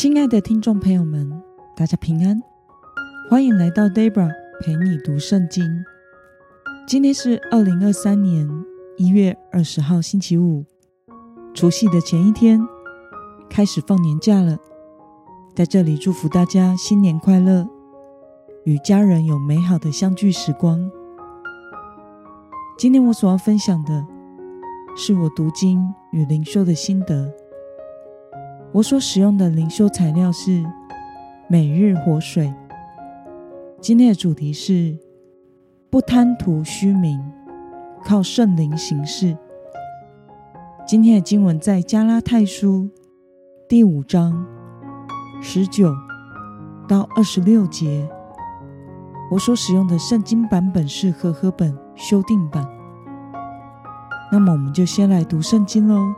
亲爱的听众朋友们，大家平安，欢迎来到 Debra 陪你读圣经。今天是二零二三年一月二十号，星期五，除夕的前一天，开始放年假了。在这里祝福大家新年快乐，与家人有美好的相聚时光。今天我所要分享的是我读经与灵修的心得。我所使用的灵修材料是每日活水。今天的主题是不贪图虚名，靠圣灵行事。今天的经文在加拉太书第五章十九到二十六节。我所使用的圣经版本是和合本修订版。那么，我们就先来读圣经喽。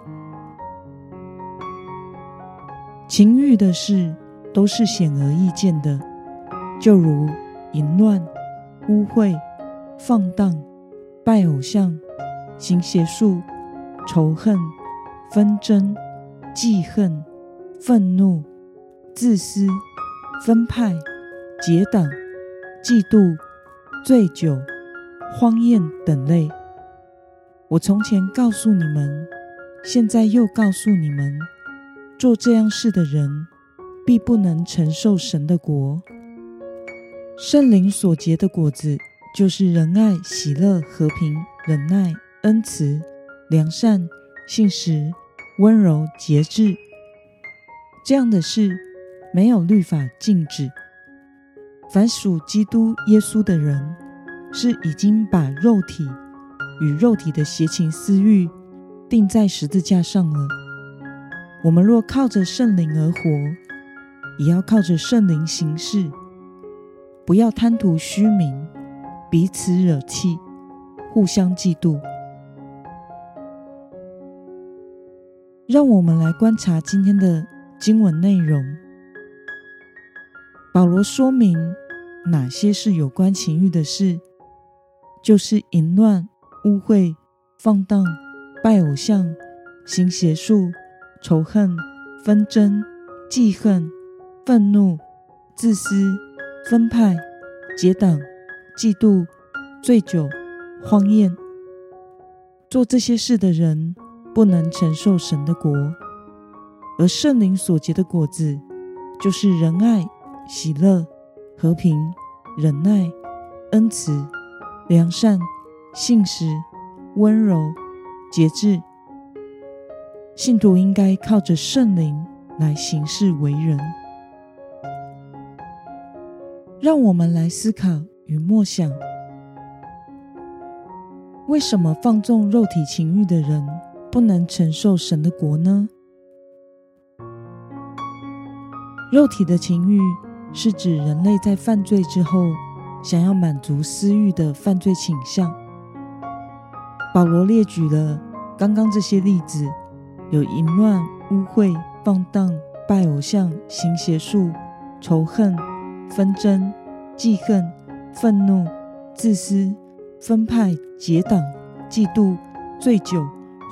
情欲的事都是显而易见的，就如淫乱、污秽、放荡、拜偶像、行邪术、仇恨、纷争、记恨、愤怒、自私、分派、结党、嫉妒、醉酒、荒宴等类。我从前告诉你们，现在又告诉你们。做这样事的人，必不能承受神的国。圣灵所结的果子，就是仁爱、喜乐、和平、忍耐、恩慈、良善、信实、温柔、节制。这样的事，没有律法禁止。凡属基督耶稣的人，是已经把肉体与肉体的邪情私欲钉在十字架上了。我们若靠着圣灵而活，也要靠着圣灵行事。不要贪图虚名，彼此惹气，互相嫉妒。让我们来观察今天的经文内容。保罗说明哪些是有关情欲的事，就是淫乱、污秽、放荡、拜偶像、行邪术。仇恨、纷争、记恨、愤怒、自私、分派、结党、嫉妒、醉酒、荒宴，做这些事的人不能承受神的国。而圣灵所结的果子，就是仁爱、喜乐、和平、忍耐、恩慈、良善、信实、温柔、节制。信徒应该靠着圣灵来行事为人。让我们来思考与默想：为什么放纵肉体情欲的人不能承受神的国呢？肉体的情欲是指人类在犯罪之后想要满足私欲的犯罪倾向。保罗列举了刚刚这些例子。有淫乱、污秽、放荡、拜偶像、行邪术、仇恨、纷争、记恨、愤怒、自私、分派、结党、嫉妒、醉酒、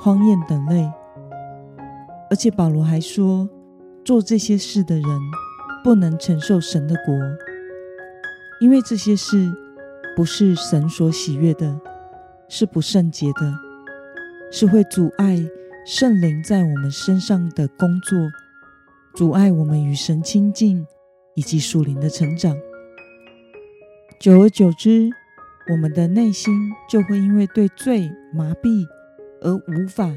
荒宴等类。而且保罗还说，做这些事的人不能承受神的国，因为这些事不是神所喜悦的，是不圣洁的，是会阻碍。圣灵在我们身上的工作，阻碍我们与神亲近以及属灵的成长。久而久之，我们的内心就会因为对罪麻痹，而无法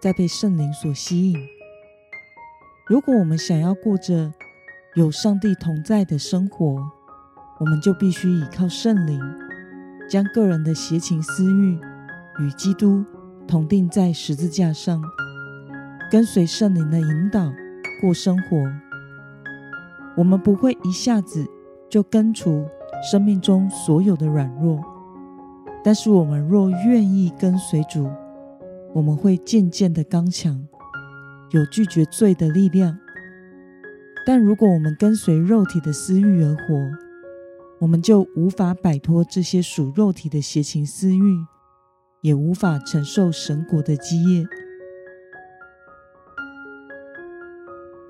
再被圣灵所吸引。如果我们想要过着有上帝同在的生活，我们就必须依靠圣灵，将个人的邪情私欲与基督。同定在十字架上，跟随圣灵的引导过生活。我们不会一下子就根除生命中所有的软弱，但是我们若愿意跟随主，我们会渐渐的刚强，有拒绝罪的力量。但如果我们跟随肉体的私欲而活，我们就无法摆脱这些属肉体的邪情私欲。也无法承受神国的基业。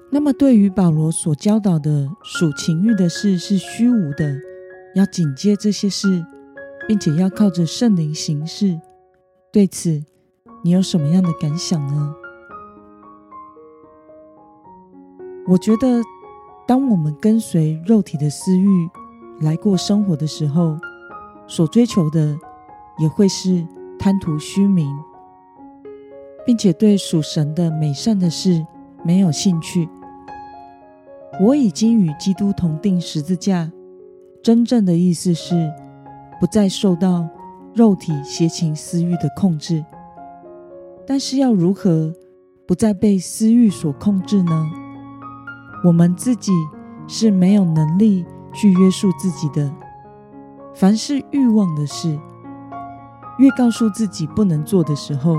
那么，对于保罗所教导的属情欲的事是虚无的，要警戒这些事，并且要靠着圣灵行事。对此，你有什么样的感想呢？我觉得，当我们跟随肉体的私欲来过生活的时候，所追求的也会是贪图虚名，并且对属神的美善的事没有兴趣。我已经与基督同定十字架，真正的意思是不再受到肉体邪情私欲的控制。但是要如何不再被私欲所控制呢？我们自己是没有能力去约束自己的。凡是欲望的事，越告诉自己不能做的时候，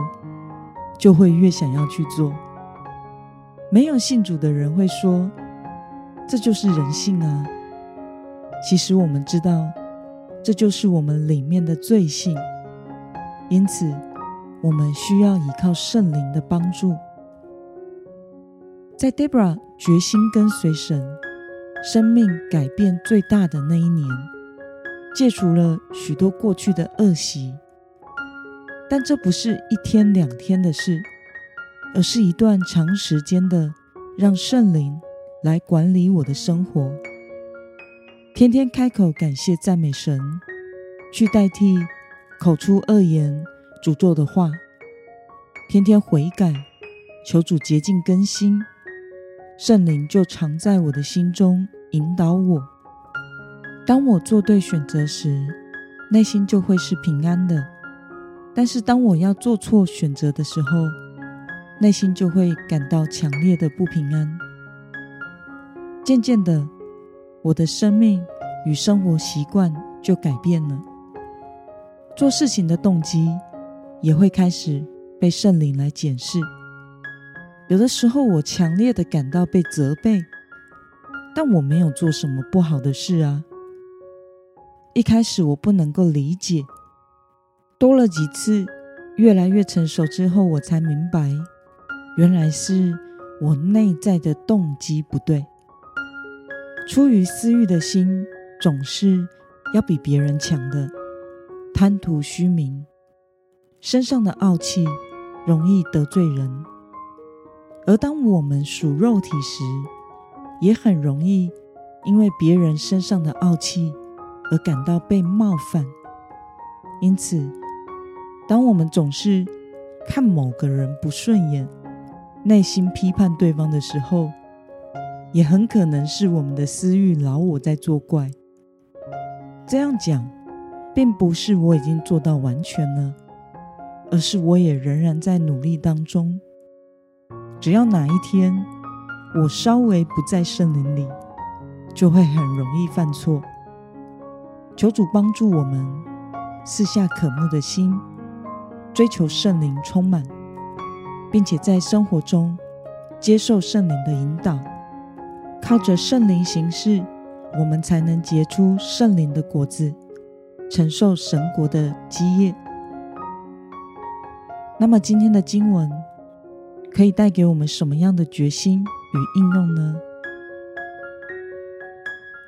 就会越想要去做。没有信主的人会说。这就是人性啊！其实我们知道，这就是我们里面的罪性。因此，我们需要依靠圣灵的帮助。在 Debra 决心跟随神、生命改变最大的那一年，戒除了许多过去的恶习。但这不是一天两天的事，而是一段长时间的让圣灵。来管理我的生活，天天开口感谢赞美神，去代替口出恶言诅咒的话，天天悔改，求主洁净更新，圣灵就常在我的心中引导我。当我做对选择时，内心就会是平安的；但是当我要做错选择的时候，内心就会感到强烈的不平安。渐渐的，我的生命与生活习惯就改变了，做事情的动机也会开始被圣灵来检视。有的时候，我强烈的感到被责备，但我没有做什么不好的事啊。一开始我不能够理解，多了几次，越来越成熟之后，我才明白，原来是我内在的动机不对。出于私欲的心，总是要比别人强的，贪图虚名，身上的傲气容易得罪人。而当我们属肉体时，也很容易因为别人身上的傲气而感到被冒犯。因此，当我们总是看某个人不顺眼，内心批判对方的时候，也很可能是我们的私欲老我在作怪。这样讲，并不是我已经做到完全了，而是我也仍然在努力当中。只要哪一天我稍微不在圣灵里，就会很容易犯错。求主帮助我们四下渴慕的心，追求圣灵充满，并且在生活中接受圣灵的引导。靠着圣灵行事，我们才能结出圣灵的果子，承受神国的基业。那么，今天的经文可以带给我们什么样的决心与应用呢？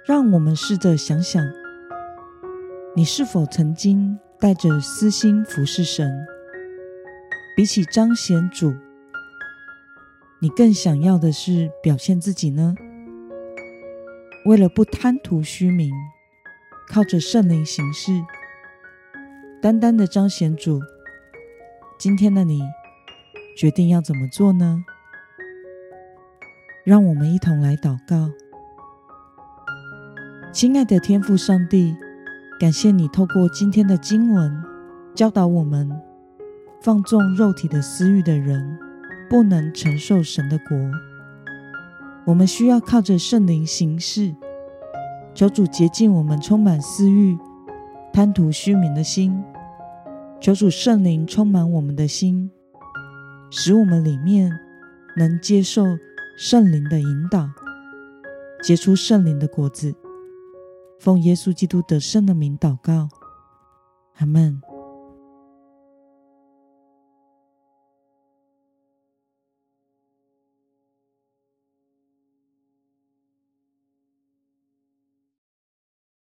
让我们试着想想，你是否曾经带着私心服侍神？比起彰显主，你更想要的是表现自己呢？为了不贪图虚名，靠着圣灵行事，单单的彰显主。今天的你决定要怎么做呢？让我们一同来祷告。亲爱的天父上帝，感谢你透过今天的经文教导我们：放纵肉体的私欲的人，不能承受神的国。我们需要靠着圣灵行事，求主洁净我们充满私欲、贪图虚名的心。求主圣灵充满我们的心，使我们里面能接受圣灵的引导，结出圣灵的果子。奉耶稣基督得胜的名祷告，阿门。